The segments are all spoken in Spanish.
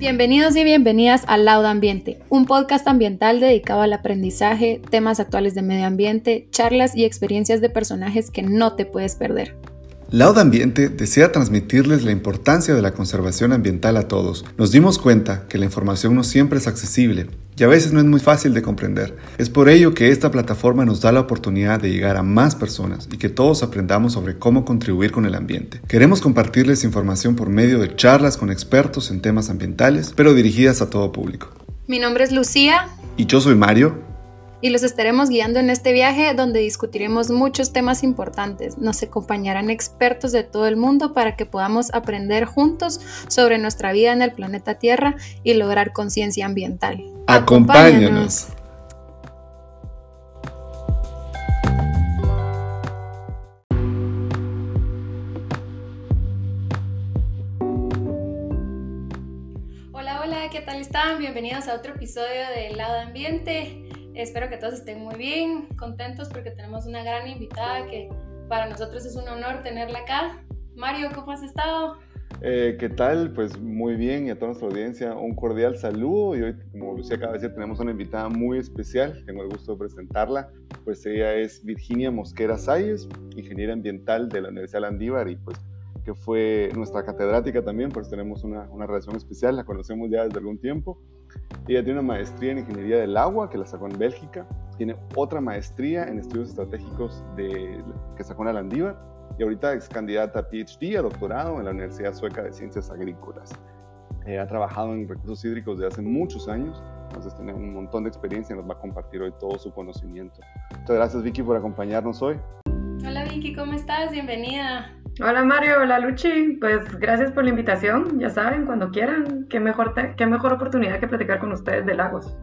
Bienvenidos y bienvenidas a Lauda Ambiente, un podcast ambiental dedicado al aprendizaje, temas actuales de medio ambiente, charlas y experiencias de personajes que no te puedes perder. Lauda Ambiente desea transmitirles la importancia de la conservación ambiental a todos. Nos dimos cuenta que la información no siempre es accesible y a veces no es muy fácil de comprender. Es por ello que esta plataforma nos da la oportunidad de llegar a más personas y que todos aprendamos sobre cómo contribuir con el ambiente. Queremos compartirles información por medio de charlas con expertos en temas ambientales, pero dirigidas a todo público. Mi nombre es Lucía. Y yo soy Mario y los estaremos guiando en este viaje donde discutiremos muchos temas importantes. Nos acompañarán expertos de todo el mundo para que podamos aprender juntos sobre nuestra vida en el planeta Tierra y lograr conciencia ambiental. Acompáñanos. Hola, hola, ¿qué tal están? Bienvenidos a otro episodio de Lado Ambiente. Espero que todos estén muy bien, contentos porque tenemos una gran invitada que para nosotros es un honor tenerla acá. Mario, ¿cómo has estado? Eh, ¿Qué tal? Pues muy bien y a toda nuestra audiencia un cordial saludo y hoy, como Lucía acaba de decir, tenemos una invitada muy especial, tengo el gusto de presentarla, pues ella es Virginia Mosquera Salles, ingeniera ambiental de la Universidad Landívar y pues que fue nuestra catedrática también, pues tenemos una, una relación especial, la conocemos ya desde algún tiempo ella tiene una maestría en Ingeniería del Agua, que la sacó en Bélgica. Tiene otra maestría en Estudios Estratégicos de, que sacó en Landívar. Y ahorita es candidata a PhD, a doctorado en la Universidad Sueca de Ciencias Agrícolas. Eh, ha trabajado en recursos hídricos desde hace muchos años, entonces tiene un montón de experiencia y nos va a compartir hoy todo su conocimiento. Muchas gracias Vicky por acompañarnos hoy. Hola Vicky, ¿cómo estás? Bienvenida. Hola Mario, hola Luchi, pues gracias por la invitación, ya saben, cuando quieran, qué mejor, qué mejor oportunidad que platicar con ustedes de lagos,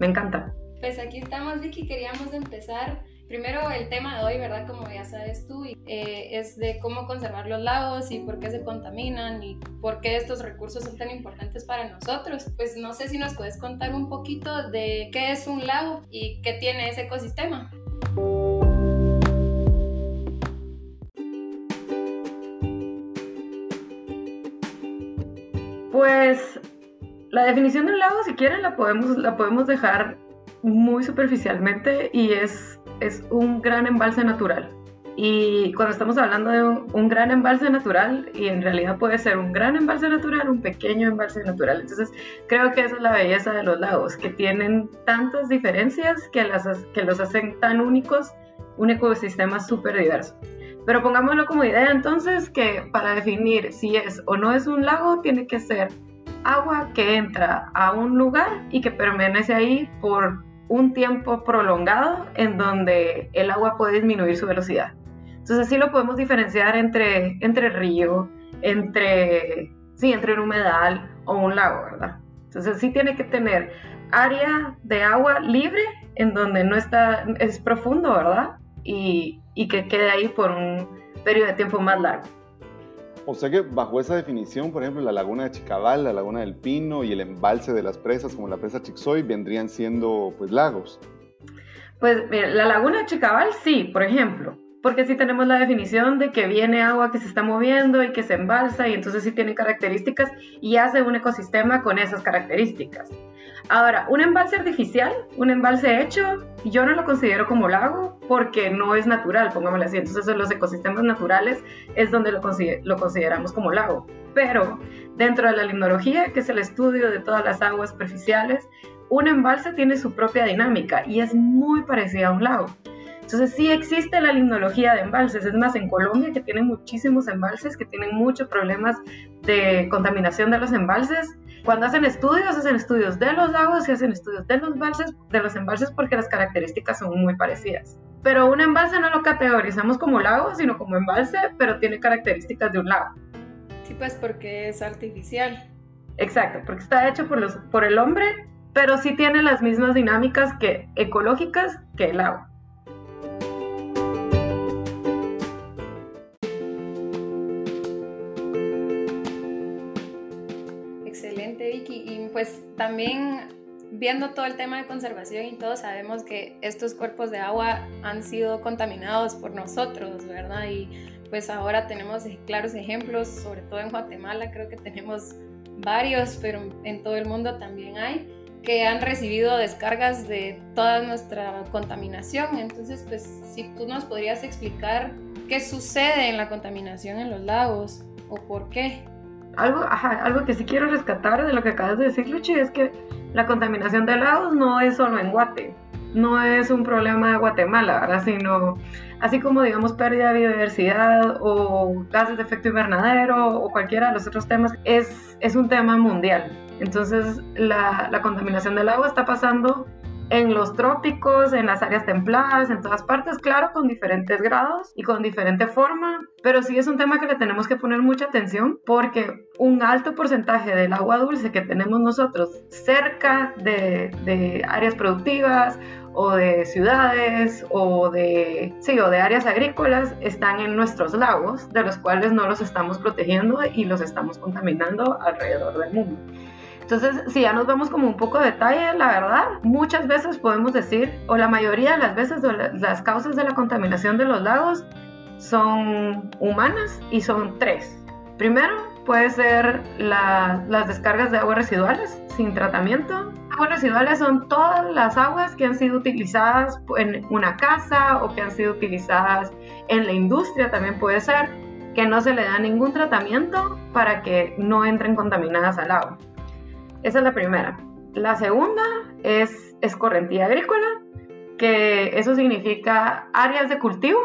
me encanta. Pues aquí estamos Vicky, queríamos empezar primero el tema de hoy, ¿verdad? Como ya sabes tú, eh, es de cómo conservar los lagos y por qué se contaminan y por qué estos recursos son tan importantes para nosotros. Pues no sé si nos puedes contar un poquito de qué es un lago y qué tiene ese ecosistema. Pues la definición de un lago, si quieren, la podemos, la podemos dejar muy superficialmente y es, es un gran embalse natural. Y cuando estamos hablando de un, gran embalse natural, y en realidad puede ser un gran embalse natural, un pequeño embalse natural. Entonces, creo que esa es la belleza de los lagos, que tienen tantas diferencias que, las, que los hacen tan únicos, un ecosistema súper diverso. Pero pongámoslo como idea entonces que para definir si es o no es un lago tiene que ser agua que entra a un lugar y que permanece ahí por un tiempo prolongado en donde el agua puede disminuir su velocidad. Entonces así lo podemos diferenciar entre, entre río, entre, sí, entre un humedal o un lago, ¿verdad? Entonces sí tiene que tener área de agua libre en donde no está, es profundo, ¿verdad? Y, y que quede ahí por un periodo de tiempo más largo. O sea que bajo esa definición, por ejemplo, la laguna de Chicabal, la laguna del Pino y el embalse de las presas como la presa Chixoy vendrían siendo pues lagos. Pues la laguna de Chicabal sí, por ejemplo, porque sí tenemos la definición de que viene agua que se está moviendo y que se embalsa y entonces sí tiene características y hace un ecosistema con esas características. Ahora, un embalse artificial, un embalse hecho, yo no lo considero como lago porque no es natural, pongámoslo así. Entonces, en los ecosistemas naturales es donde lo, lo consideramos como lago. Pero dentro de la limnología, que es el estudio de todas las aguas superficiales, un embalse tiene su propia dinámica y es muy parecida a un lago. Entonces sí existe la limnología de embalses, es más, en Colombia que tienen muchísimos embalses, que tienen muchos problemas de contaminación de los embalses, cuando hacen estudios, hacen estudios de los lagos y hacen estudios de los embalses, de los embalses porque las características son muy parecidas. Pero un embalse no lo categorizamos como lago, sino como embalse, pero tiene características de un lago. Sí, pues porque es artificial. Exacto, porque está hecho por, los, por el hombre, pero sí tiene las mismas dinámicas que ecológicas que el lago. También viendo todo el tema de conservación y todo, sabemos que estos cuerpos de agua han sido contaminados por nosotros, ¿verdad? Y pues ahora tenemos claros ejemplos, sobre todo en Guatemala, creo que tenemos varios, pero en todo el mundo también hay, que han recibido descargas de toda nuestra contaminación. Entonces, pues si tú nos podrías explicar qué sucede en la contaminación en los lagos o por qué. Algo, algo que sí quiero rescatar de lo que acabas de decir, Luchi, es que la contaminación de lagos no es solo en Guate, no es un problema de Guatemala, ¿verdad? Sino, así como digamos pérdida de biodiversidad o gases de efecto invernadero o cualquiera de los otros temas, es, es un tema mundial. Entonces, la, la contaminación del agua está pasando en los trópicos, en las áreas templadas, en todas partes, claro, con diferentes grados y con diferente forma, pero sí es un tema que le tenemos que poner mucha atención porque un alto porcentaje del agua dulce que tenemos nosotros cerca de, de áreas productivas o de ciudades o de, sí, o de áreas agrícolas están en nuestros lagos, de los cuales no los estamos protegiendo y los estamos contaminando alrededor del mundo. Entonces, si ya nos vamos como un poco de detalle, la verdad, muchas veces podemos decir, o la mayoría de las veces, las causas de la contaminación de los lagos son humanas y son tres. Primero, puede ser las descargas de aguas residuales sin tratamiento. Aguas residuales son todas las aguas que han sido utilizadas en una casa o que han sido utilizadas en la industria, también puede ser, que no se le da ningún tratamiento para que no entren contaminadas al agua. Esa es la primera. La segunda es escorrentía agrícola, que eso significa áreas de cultivo,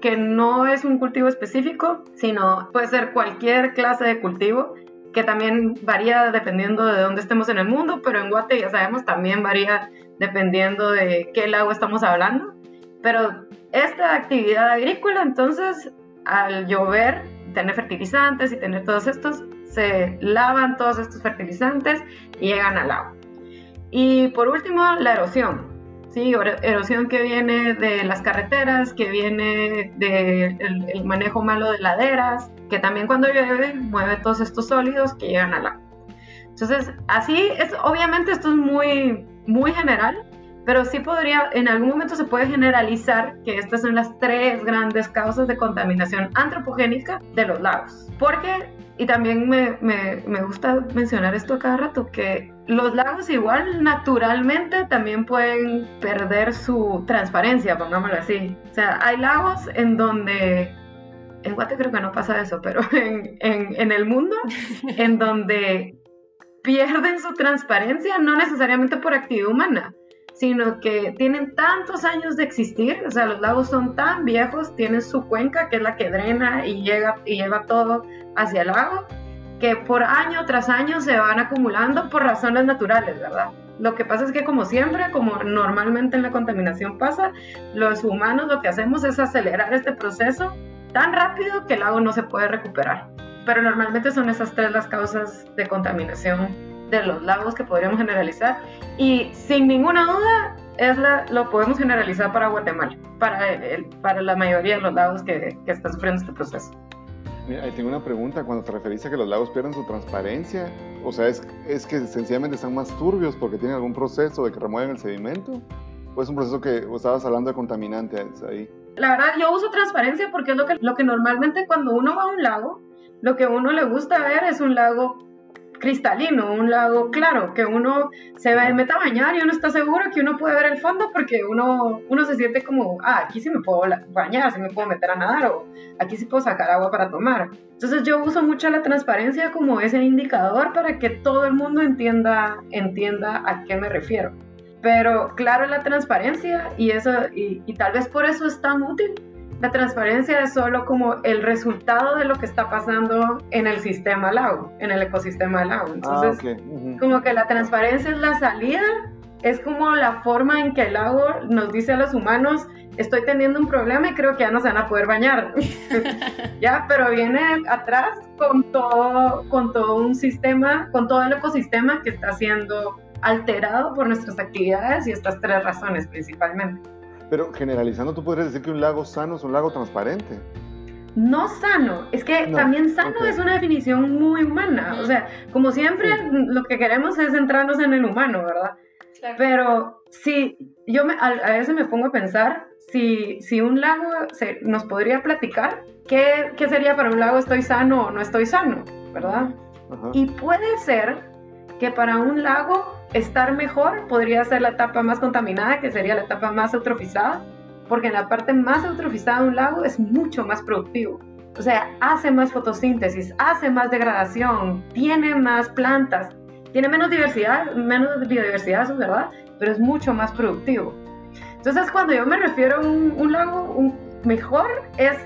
que no es un cultivo específico, sino puede ser cualquier clase de cultivo, que también varía dependiendo de dónde estemos en el mundo, pero en Guate ya sabemos también varía dependiendo de qué lago estamos hablando. Pero esta actividad agrícola, entonces, al llover, tener fertilizantes y tener todos estos, se lavan todos estos fertilizantes y llegan al agua. Y por último, la erosión. ¿sí? Erosión que viene de las carreteras, que viene del el manejo malo de laderas, que también cuando llueve mueve todos estos sólidos que llegan al agua. Entonces, así es, obviamente esto es muy, muy general, pero sí podría, en algún momento se puede generalizar que estas son las tres grandes causas de contaminación antropogénica de los lagos. Porque y también me, me, me, gusta mencionar esto a cada rato, que los lagos igual naturalmente también pueden perder su transparencia, pongámoslo así. O sea, hay lagos en donde, en Guate creo que no pasa eso, pero en, en, en el mundo, en donde pierden su transparencia, no necesariamente por actividad humana, sino que tienen tantos años de existir, o sea, los lagos son tan viejos, tienen su cuenca, que es la que drena y, llega, y lleva todo hacia el lago, que por año tras año se van acumulando por razones naturales, ¿verdad? Lo que pasa es que como siempre, como normalmente en la contaminación pasa, los humanos lo que hacemos es acelerar este proceso tan rápido que el lago no se puede recuperar. Pero normalmente son esas tres las causas de contaminación de los lagos que podríamos generalizar y sin ninguna duda es la, lo podemos generalizar para Guatemala, para, el, para la mayoría de los lagos que, que están sufriendo este proceso. Mira, tengo una pregunta. Cuando te referís a que los lagos pierden su transparencia, o sea, ¿es, ¿es que sencillamente están más turbios porque tienen algún proceso de que remueven el sedimento? ¿O es un proceso que o estabas hablando de contaminantes ahí? La verdad, yo uso transparencia porque es lo que, lo que normalmente cuando uno va a un lago, lo que a uno le gusta ver es un lago cristalino, un lago claro, que uno se meta a bañar y uno está seguro que uno puede ver el fondo porque uno, uno se siente como, ah, aquí sí me puedo bañar, sí me puedo meter a nadar o aquí sí puedo sacar agua para tomar. Entonces yo uso mucho la transparencia como ese indicador para que todo el mundo entienda, entienda a qué me refiero. Pero claro, la transparencia y eso, y, y tal vez por eso es tan útil, la transparencia es solo como el resultado de lo que está pasando en el sistema lago, en el ecosistema del lago. Entonces, ah, como que la transparencia es la salida, es como la forma en que el lago nos dice a los humanos, estoy teniendo un problema y creo que ya no se van a poder bañar. ya, pero viene atrás con todo, con todo un sistema, con todo el ecosistema que está siendo alterado por nuestras actividades y estas tres razones principalmente. Pero generalizando, tú podrías decir que un lago sano es un lago transparente. No sano, es que también sano es una definición muy humana. O sea, como siempre, lo que queremos es centrarnos en el humano, ¿verdad? Pero si yo me, a, veces me pongo a pensar si, si un lago se, nos podría platicar, ¿qué, ¿qué sería para un lago estoy sano o no estoy sano? ¿Verdad? Y puede ser que para un lago estar mejor podría ser la etapa más contaminada, que sería la etapa más eutrofizada, porque en la parte más eutrofizada de un lago es mucho más productivo. O sea, hace más fotosíntesis, hace más degradación, tiene más plantas, tiene menos diversidad, menos biodiversidad, es verdad, pero es mucho más productivo. Entonces, cuando yo me refiero a un, lago mejor, es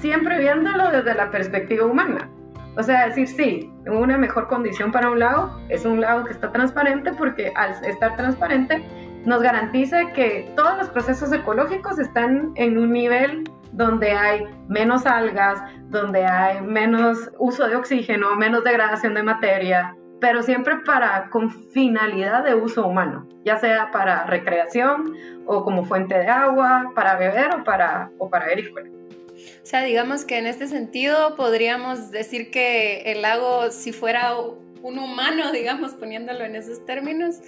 siempre viéndolo desde la perspectiva humana. O sea, decir, sí, una mejor condición para un lago es un lago que está transparente porque al estar transparente nos garantiza que todos los procesos ecológicos están en un nivel donde hay menos algas, donde hay menos uso de oxígeno, menos degradación de materia, pero siempre para con finalidad de uso humano, ya sea para recreación o como fuente de agua, para beber o para, o para. O sea, digamos que en este sentido podríamos decir que el lago, si fuera un humano, digamos, poniéndolo en esos términos,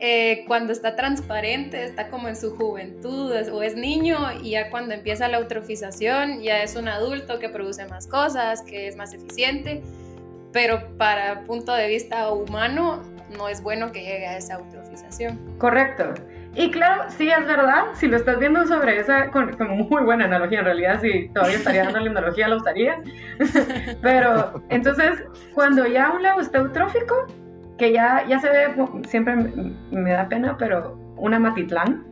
eh, cuando está transparente, está como en su juventud o es niño y ya cuando empieza la eutrofización ya es un adulto que produce más cosas, que es más eficiente, pero para punto de vista humano no es bueno que llegue a esa eutrofización. Correcto. Y claro, sí es verdad, si lo estás viendo sobre esa, con, muy buena analogía, en realidad si todavía estaría dando la analogía lo usaría, pero entonces cuando ya un lago está eutrófico, que ya, ya se ve, siempre me da pena, pero una Matitlán,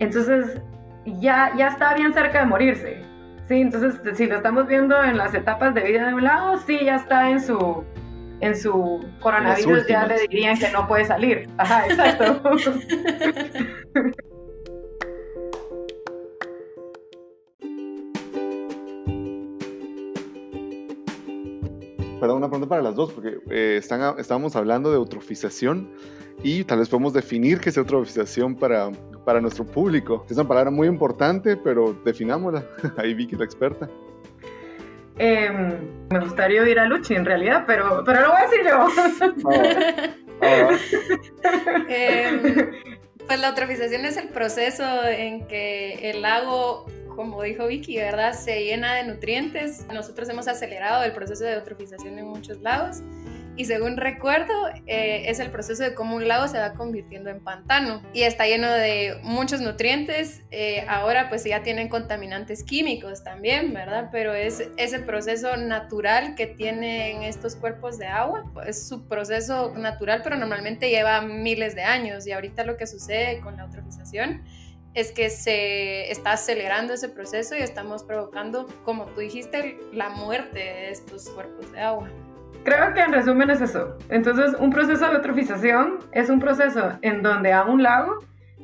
entonces ya, ya está bien cerca de morirse, ¿sí? Entonces si lo estamos viendo en las etapas de vida de un lago, sí ya está en su en su coronavirus ya le dirían que no puede salir. Ajá, exacto. Perdón, una pregunta para las dos, porque eh, están, estábamos hablando de eutrofización y tal vez podemos definir qué es eutrofización para, para nuestro público. Es una palabra muy importante, pero definámosla. Ahí vi que la experta. Em, me gustaría oír a Luchi en realidad, pero, pero lo voy a decir yo. Ah, ah. Em, pues la eutrofización es el proceso en que el lago, como dijo Vicky, ¿verdad? Se llena de nutrientes. Nosotros hemos acelerado el proceso de eutrofización en muchos lagos y según recuerdo eh, es el proceso de cómo un lago se va convirtiendo en pantano y está lleno de muchos nutrientes. Eh, ahora pues ya tienen contaminantes químicos también, ¿verdad? Pero es ese proceso natural que tienen estos cuerpos de agua. Es su proceso natural, pero normalmente lleva miles de años y ahorita lo que sucede con la eutrofización es que se está acelerando ese proceso y estamos provocando, como tú dijiste, la muerte de estos cuerpos de agua. Creo que en resumen es eso. Entonces, un proceso de eutrofización es un proceso en donde a un lago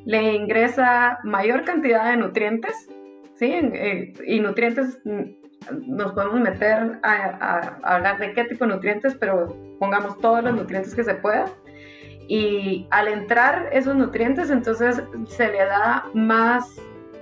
le ingresa mayor cantidad de nutrientes, ¿sí? Eh, y nutrientes mm, nos podemos meter a, hablar de qué tipo de nutrientes, pero pongamos todos los nutrientes que se puedan. Y al entrar esos nutrientes, entonces se le da más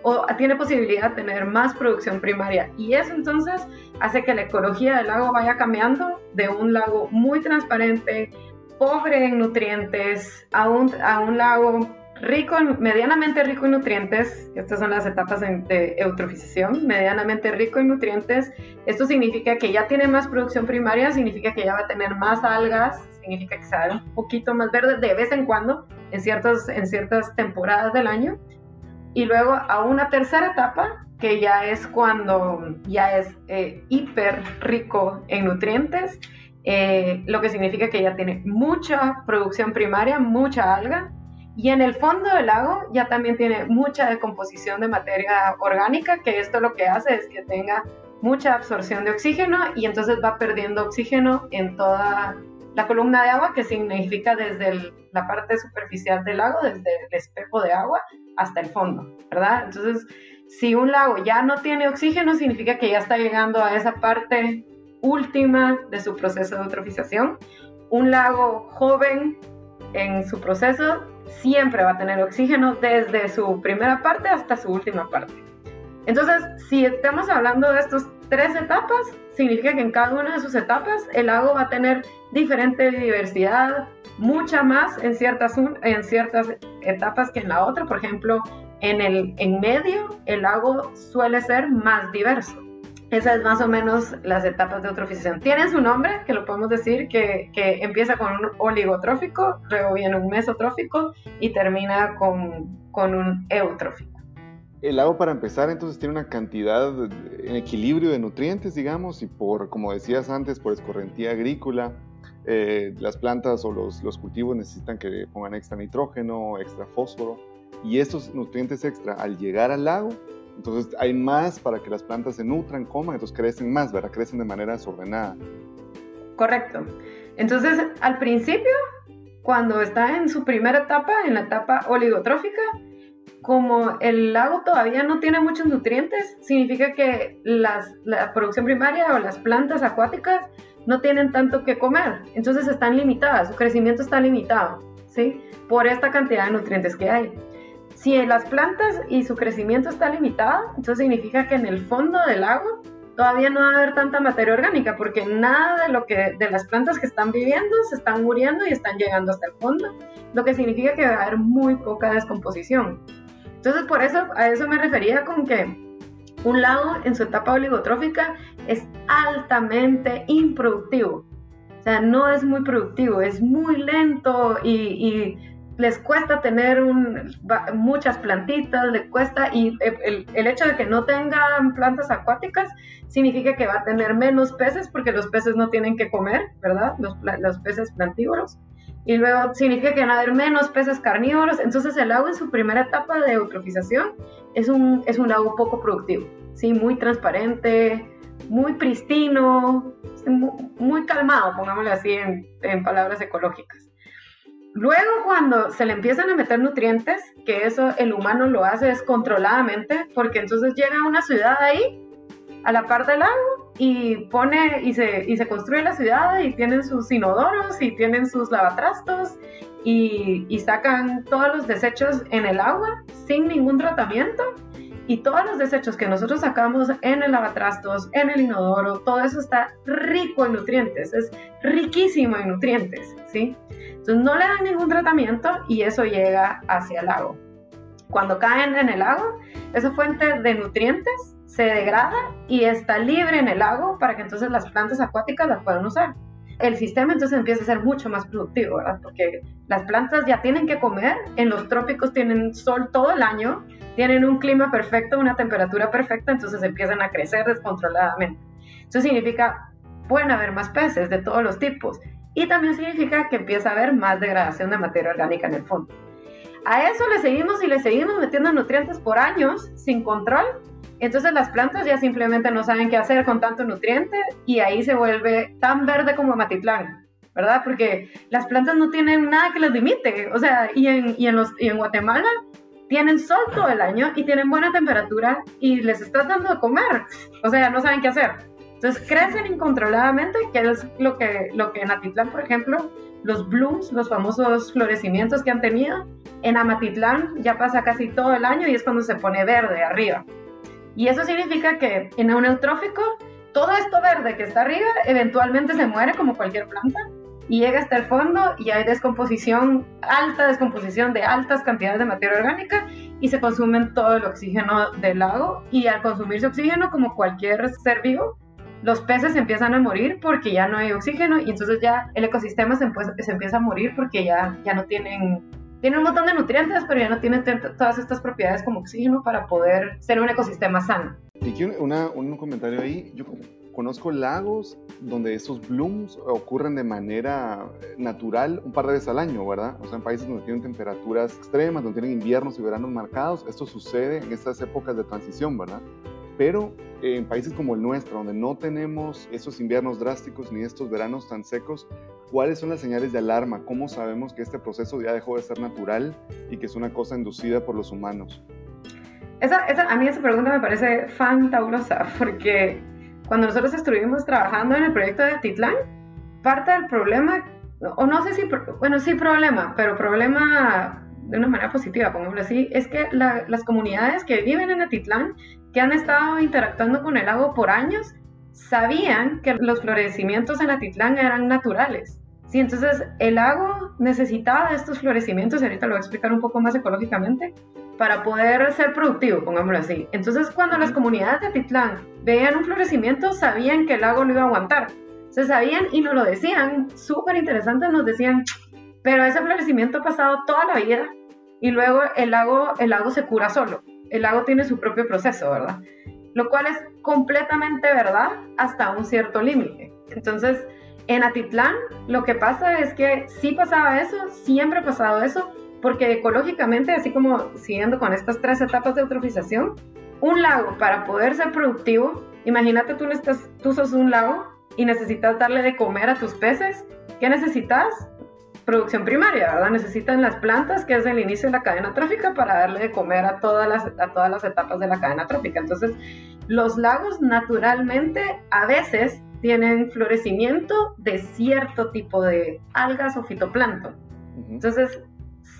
o tiene posibilidad de tener más producción primaria. Y eso entonces hace que la ecología del lago vaya cambiando de un lago muy transparente, pobre en nutrientes, a un, a un lago rico, medianamente rico en nutrientes. Estas son las etapas de eutrofización, medianamente rico en nutrientes. Esto significa que ya tiene más producción primaria, significa que ya va a tener más algas, significa que se va un poquito más verde de vez en cuando en, ciertos, en ciertas temporadas del año y luego a una tercera etapa que ya es cuando ya es eh, hiper rico en nutrientes, eh, lo que significa que ya tiene mucha producción primaria, mucha alga, y en el fondo del lago ya también tiene mucha decomposición de materia orgánica, que esto lo que hace es que tenga mucha absorción de oxígeno y entonces va perdiendo oxígeno en toda la columna de agua, que significa desde la parte superficial del lago, desde el espejo de agua, hasta el fondo, ¿verdad? Entonces, si un lago ya no tiene oxígeno, significa que ya está llegando a esa parte última de su proceso de eutrofización. Un lago joven en su proceso siempre va a tener oxígeno desde su primera parte hasta su última parte. Entonces, si estamos hablando de estas tres etapas, significa que en cada una de sus etapas el lago va a tener diferente diversidad, mucha más en ciertas, en ciertas etapas que en la otra. Por ejemplo, en el en medio el lago suele ser más diverso. Esa es más o menos las etapas de eutrofización. Tienen su nombre, que lo podemos decir, que, que empieza con un oligotrófico, luego viene un mesotrófico y termina con, con un eutrófico. El lago para empezar entonces tiene una cantidad en equilibrio de nutrientes, digamos, y por, como decías antes, por escorrentía agrícola, eh, las plantas o los, cultivos necesitan que pongan extra nitrógeno, extra fósforo, y estos nutrientes extra al llegar al lago entonces hay más para que las plantas se nutran, coman, entonces crecen más, ¿verdad? Crecen de manera desordenada. Correcto. Entonces, al principio, cuando está en su primera etapa, en la etapa oligotrófica, como el lago todavía no tiene muchos nutrientes, significa que la producción primaria o las plantas acuáticas no tienen tanto que comer, entonces están limitadas, su crecimiento está limitado, ¿sí? Por esta cantidad de nutrientes que hay. Si las plantas y su crecimiento está limitado, entonces significa que en el fondo del lago todavía no va a haber tanta materia orgánica, porque nada de lo que de las plantas que están viviendo se están muriendo y están llegando hasta el fondo, lo que significa que va a haber muy poca descomposición. Entonces, por eso a eso me refería con que un lago en su etapa oligotrófica es altamente improductivo. O sea, no es muy productivo, es muy lento y, les cuesta tener muchas plantitas, le cuesta, y el, hecho de que no tengan plantas acuáticas significa que va a tener menos peces porque los peces no tienen que comer, ¿verdad? Los, los peces plantívoros. Y luego significa que van a haber menos peces carnívoros. Entonces el agua en su primera etapa de eutrofización es un, es un lago poco productivo, ¿sí? Muy transparente, muy pristino, muy, calmado, pongámosle así en palabras ecológicas. Luego, cuando se le empiezan a meter nutrientes, que eso el humano lo hace descontroladamente, porque entonces llega una ciudad ahí, a la par del lago, y pone y se, y se construye la ciudad y tienen sus inodoros y tienen sus lavatrastos y, sacan todos los desechos en el agua sin ningún tratamiento. Y todos los desechos que nosotros sacamos en el lavatrastos, en el inodoro, todo eso está rico en nutrientes, es riquísimo en nutrientes, ¿sí? Entonces no le dan ningún tratamiento y eso llega hacia el lago. Cuando caen en el lago, esa fuente de nutrientes se degrada y está libre en el lago para que entonces las plantas acuáticas las puedan usar. El sistema entonces empieza a ser mucho más productivo, ¿verdad? Porque las plantas ya tienen que comer, en los trópicos tienen sol todo el año, tienen un clima perfecto, una temperatura perfecta, entonces empiezan a crecer descontroladamente. Eso significa, pueden haber más peces de todos los tipos y también significa que empieza a haber más degradación de materia orgánica en el fondo. A eso le seguimos y le seguimos metiendo nutrientes por años sin control. Entonces las plantas ya simplemente no saben qué hacer con tanto nutriente y ahí se vuelve tan verde como Matitlán, ¿verdad? Porque las plantas no tienen nada que las limite. O sea, y en, y en, los, y en Guatemala tienen sol todo el año y tienen buena temperatura y les estás dando de comer. O sea, no saben qué hacer. Entonces crecen incontroladamente, que es lo que, lo que en Atitlán, por ejemplo, los blooms, los famosos florecimientos que han tenido, en Amatitlán ya pasa casi todo el año y es cuando se pone verde arriba. Y eso significa que en un eutrófico, todo esto verde que está arriba eventualmente se muere como cualquier planta y llega hasta el fondo y hay descomposición, alta descomposición de altas cantidades de materia orgánica y se consumen todo el oxígeno del lago. Y al consumirse oxígeno como cualquier ser vivo, los peces empiezan a morir porque ya no hay oxígeno y entonces ya el ecosistema se, se empieza a morir porque ya, ya no tienen, tienen un montón de nutrientes, pero ya no tienen todas estas propiedades como oxígeno para poder ser un ecosistema sano. Y una, un comentario ahí, yo conozco lagos donde esos blooms ocurren de manera natural un par de veces al año, ¿verdad? O sea, en países donde tienen temperaturas extremas, donde tienen inviernos y veranos marcados, esto sucede en estas épocas de transición, ¿verdad? Pero en países como el nuestro, donde no tenemos esos inviernos drásticos ni estos veranos tan secos, ¿cuáles son las señales de alarma? ¿Cómo sabemos que este proceso ya dejó de ser natural y que es una cosa inducida por los humanos? Esa, esa, a mí esa pregunta me parece fantabulosa porque cuando nosotros estuvimos trabajando en el proyecto de Titlán, parte del problema, o no sé si, bueno, sí problema, pero problema de una manera positiva, pongámoslo así, es que las comunidades que viven en Atitlán, que han estado interactuando con el lago por años, sabían que los florecimientos en Atitlán eran naturales. Sí, entonces el lago necesitaba estos florecimientos, y ahorita lo voy a explicar un poco más ecológicamente, para poder ser productivo, pongámoslo así. Entonces, cuando las comunidades de Titlán veían un florecimiento, sabían que el lago lo iba a aguantar. Se sabían y nos lo decían, súper interesante, nos decían, pero ese florecimiento ha pasado toda la vida y luego el lago, el lago se cura solo. El lago tiene su propio proceso, ¿verdad? Lo cual es completamente verdad hasta un cierto límite. Entonces, en Atitlán lo que pasa es que sí pasaba eso, siempre ha pasado eso, porque ecológicamente, así como siguiendo con estas tres etapas de eutrofización, un lago para poder ser productivo, imagínate tú, estás, tú sos un lago y necesitas darle de comer a tus peces. ¿Qué necesitas? Producción primaria, ¿verdad? Necesitan las plantas, que es el inicio de la cadena trófica, para darle de comer a todas las, a todas las etapas de la cadena trófica. Entonces, los lagos naturalmente a veces tienen florecimiento de cierto tipo de algas o fitoplancton. Entonces,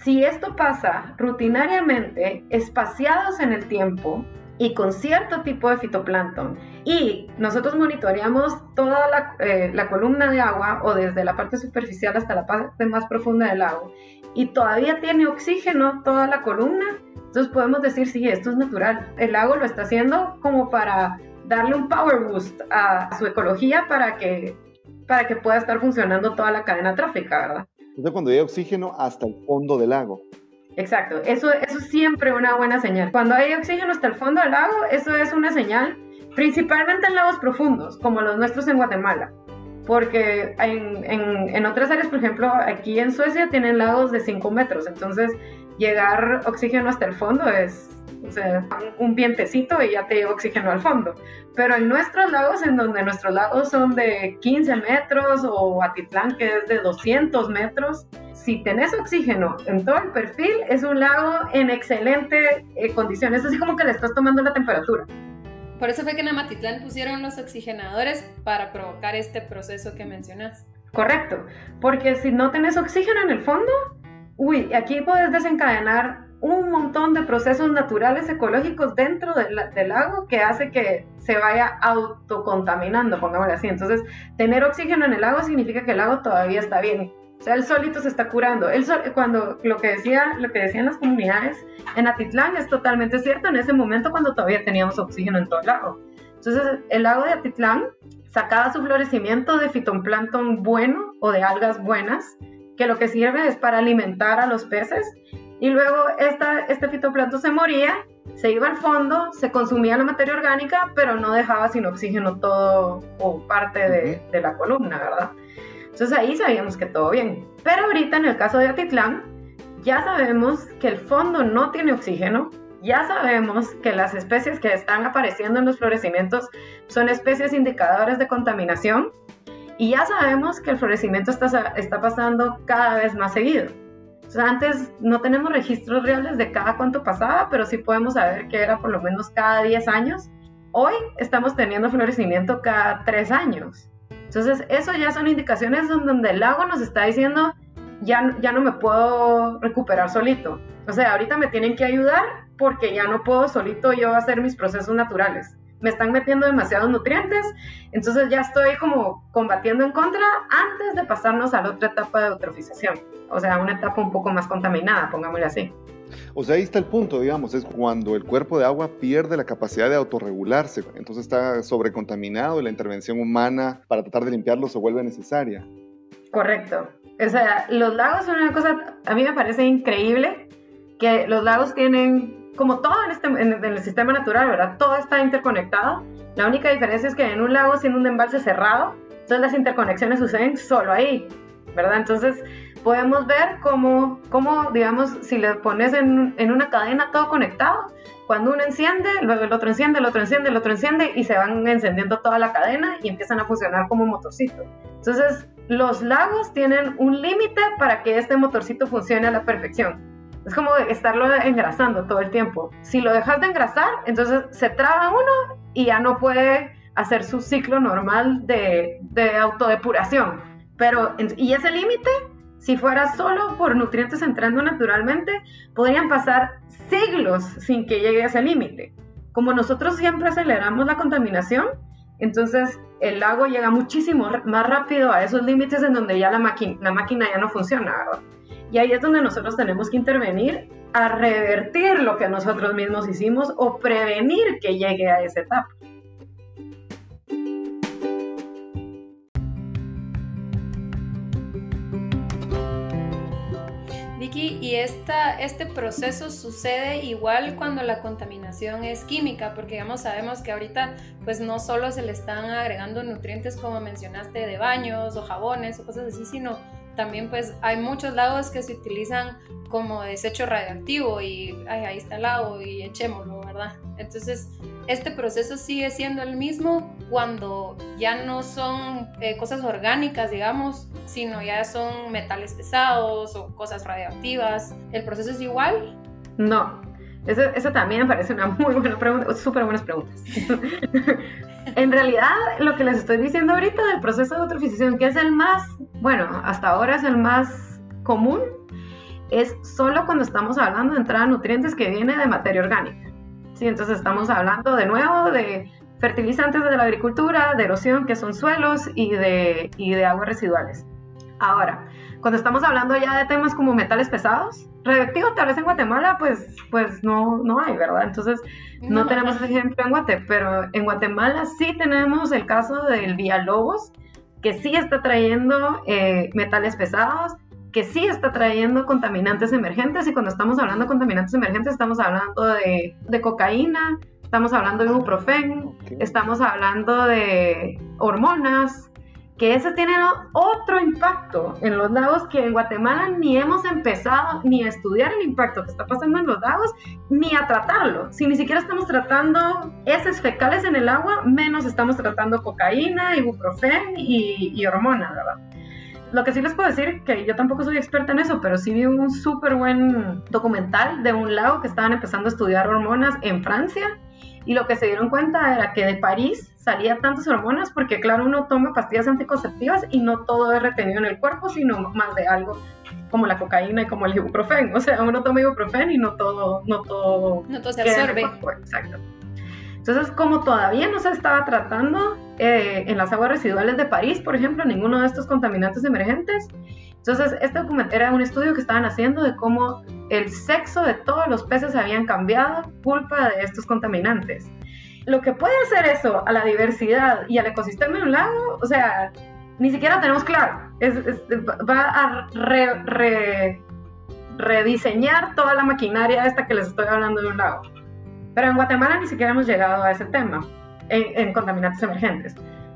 si esto pasa rutinariamente, espaciados en el tiempo y con cierto tipo de fitoplancton, y nosotros monitoreamos toda la, eh, la, columna de agua o desde la parte superficial hasta la parte más profunda del lago, y todavía tiene oxígeno toda la columna, entonces podemos decir, sí, esto es natural. El lago lo está haciendo como para darle un power boost a su ecología para que, para que pueda estar funcionando toda la cadena trófica, ¿verdad? Entonces cuando hay oxígeno hasta el fondo del lago. Exacto, eso, es siempre una buena señal. Cuando hay oxígeno hasta el fondo del lago, eso es una señal, principalmente en lagos profundos, como los nuestros en Guatemala. Porque en, en, en otras áreas, por ejemplo, aquí en Suecia tienen lagos de 5 metros, entonces llegar oxígeno hasta el fondo es o sea, un vientecito y ya te lleva oxígeno al fondo. Pero en nuestros lagos, en donde nuestros lagos son de 15 metros o Atitlán que es de 200 metros, si tenés oxígeno en todo el perfil, es un lago en excelente eh, condiciones, es así como que le estás tomando la temperatura. Por eso fue que en Amatitlán pusieron los oxigenadores para provocar este proceso que mencionas. Correcto, porque si no tenés oxígeno en el fondo, uy, aquí puedes desencadenar un montón de procesos naturales ecológicos dentro del, lago que hace que se vaya autocontaminando, pongámoslo así. Entonces, tener oxígeno en el lago significa que el lago todavía está bien. O sea, el solito se está curando. El sol, cuando lo que, decía, lo que decían las comunidades en Atitlán es totalmente cierto en ese momento cuando todavía teníamos oxígeno en todo el lago. Entonces, el lago de Atitlán sacaba su florecimiento de fitoplancton bueno o de algas buenas, que lo que sirve es para alimentar a los peces y luego esta, este fitoplancton se moría, se iba al fondo, se consumía la materia orgánica, pero no dejaba sin oxígeno todo o parte de, de la columna, ¿verdad? Entonces ahí sabíamos que todo bien. Pero ahorita en el caso de Atitlán, ya sabemos que el fondo no tiene oxígeno, ya sabemos que las especies que están apareciendo en los florecimientos son especies indicadoras de contaminación y ya sabemos que el florecimiento está, está pasando cada vez más seguido antes no tenemos registros reales de cada cuánto pasaba, pero sí podemos saber que era por lo menos cada 10 años. Hoy estamos teniendo florecimiento cada 3 años. Entonces, eso ya son indicaciones donde el lago nos está diciendo, ya, ya no me puedo recuperar solito. O sea, ahorita me tienen que ayudar porque ya no puedo solito yo hacer mis procesos naturales me están metiendo demasiados nutrientes, entonces ya estoy como combatiendo en contra antes de pasarnos a la otra etapa de eutrofización, o sea, una etapa un poco más contaminada, pongámosle así. O sea, ahí está el punto, digamos, es cuando el cuerpo de agua pierde la capacidad de autorregularse, entonces está sobrecontaminado y la intervención humana para tratar de limpiarlo se vuelve necesaria. Correcto. O sea, los lagos son una cosa, a mí me parece increíble que los lagos tienen como todo en, este, en, el sistema natural, ¿verdad? Todo está interconectado. La única diferencia es que en un lago, siendo un embalse cerrado, entonces las interconexiones suceden solo ahí, ¿verdad? Entonces podemos ver cómo, cómo digamos, si le pones en, en, una cadena todo conectado, cuando uno enciende, luego el otro enciende, el otro enciende, el otro enciende y se van encendiendo toda la cadena y empiezan a funcionar como motorcito. Entonces, los lagos tienen un límite para que este motorcito funcione a la perfección. Es como estarlo engrasando todo el tiempo. Si lo dejas de engrasar, entonces se traba uno y ya no puede hacer su ciclo normal de, de autodepuración. Pero, y ese límite, si fuera solo por nutrientes entrando naturalmente, podrían pasar siglos sin que llegue a ese límite. Como nosotros siempre aceleramos la contaminación, Entonces, el lago llega muchísimo más rápido a esos límites en donde ya la, la máquina ya no funciona. Y ahí es donde nosotros tenemos que intervenir a revertir lo que nosotros mismos hicimos o prevenir que llegue a esa etapa. Y esta, este proceso sucede igual cuando la contaminación es química, porque digamos sabemos que ahorita pues no solo se le están agregando nutrientes como mencionaste de baños o jabones o cosas así, sino también pues hay muchos lagos que se utilizan como desecho radioactivo y ahí está el lago y echémoslo, Entonces, este proceso sigue siendo el mismo cuando ya no son eh, cosas orgánicas, digamos, sino ya son metales pesados o cosas radioactivas. ¿El proceso es igual? No, eso, también me parece una muy buena pregunta, súper buenas preguntas. en realidad, lo que les estoy diciendo ahorita del proceso de eutrofización, que es el más, bueno, hasta ahora es el más común, es solo cuando estamos hablando de entrada de nutrientes que viene de materia orgánica. ¿Sí? Entonces estamos hablando de nuevo de fertilizantes de la agricultura, de erosión, que son suelos, y de, y de aguas residuales. Ahora, cuando estamos hablando ya de temas como metales pesados, radioactivo tal vez en Guatemala pues, pues no, no hay, ¿verdad? Entonces no, tenemos ejemplo en Guatemala, pero en Guatemala sí tenemos el caso del Villalobos, que sí está trayendo eh, metales pesados, que sí está trayendo contaminantes emergentes y cuando estamos hablando de contaminantes emergentes estamos hablando de, de cocaína, estamos hablando de ibuprofen, estamos hablando de hormonas, que ese tiene otro impacto en los lagos que en Guatemala ni hemos empezado ni a estudiar el impacto que está pasando en los lagos, ni a tratarlo. Si ni siquiera estamos tratando heces fecales en el agua, menos estamos tratando cocaína, ibuprofen y, y hormonas, ¿verdad? Lo que sí les puedo decir, que yo tampoco soy experta en eso, pero sí vi un súper buen documental de un lago que estaban empezando a estudiar hormonas en Francia y lo que se dieron cuenta era que de París salía tantas hormonas porque claro, uno toma pastillas anticonceptivas y no todo es retenido en el cuerpo, sino más de algo como la cocaína y como el ibuprofeno. O sea, uno toma ibuprofeno y no todo, no todo, no todo se absorbe. Exacto. Entonces, como todavía no se estaba tratando eh, en las aguas residuales de París, por ejemplo, ninguno de estos contaminantes emergentes, entonces, este era un estudio que estaban haciendo de cómo el sexo de todos los peces habían cambiado culpa de estos contaminantes. Lo que puede hacer eso a la diversidad y al ecosistema de un lago, o sea, ni siquiera tenemos claro. va a rediseñar toda la maquinaria esta que les estoy hablando de un lago. Pero en Guatemala ni siquiera hemos llegado a ese tema en contaminantes emergentes.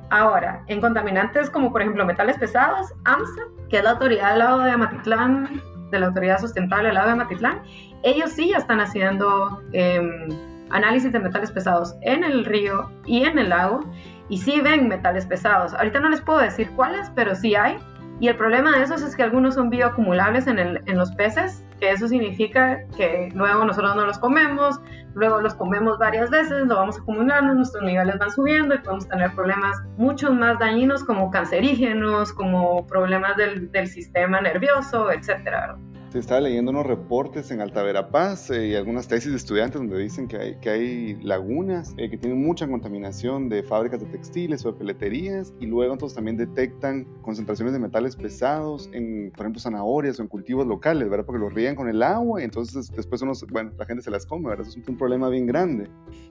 Ahora, en contaminantes como por ejemplo metales pesados, AMSA, que es la autoridad del lago de Amatitlán, de la autoridad sustentable del lago de Amatitlán, ellos sí ya están haciendo em, análisis de metales pesados en el río y en el lago y sí ven metales pesados. Ahorita no les puedo decir cuáles, pero sí hay. Y el problema de esos es que algunos son bioacumulables en, en los peces, que eso significa que luego nosotros no los comemos, luego los comemos varias veces, lo vamos acumulando, nuestros niveles van subiendo y podemos tener problemas mucho más dañinos como cancerígenos, como problemas del, del sistema nervioso, etcétera se estaba leyendo unos reportes en Alta Verapaz eh, y algunas tesis de estudiantes donde dicen que hay, que hay lagunas eh, que tienen mucha contaminación de fábricas de textiles o de peleterías y luego entonces también detectan concentraciones de metales pesados en, por ejemplo, zanahorias o en cultivos locales, ¿verdad? Porque los rían con el agua y entonces después uno, bueno, la gente se las come, ¿verdad? Eso es un problema bien grande.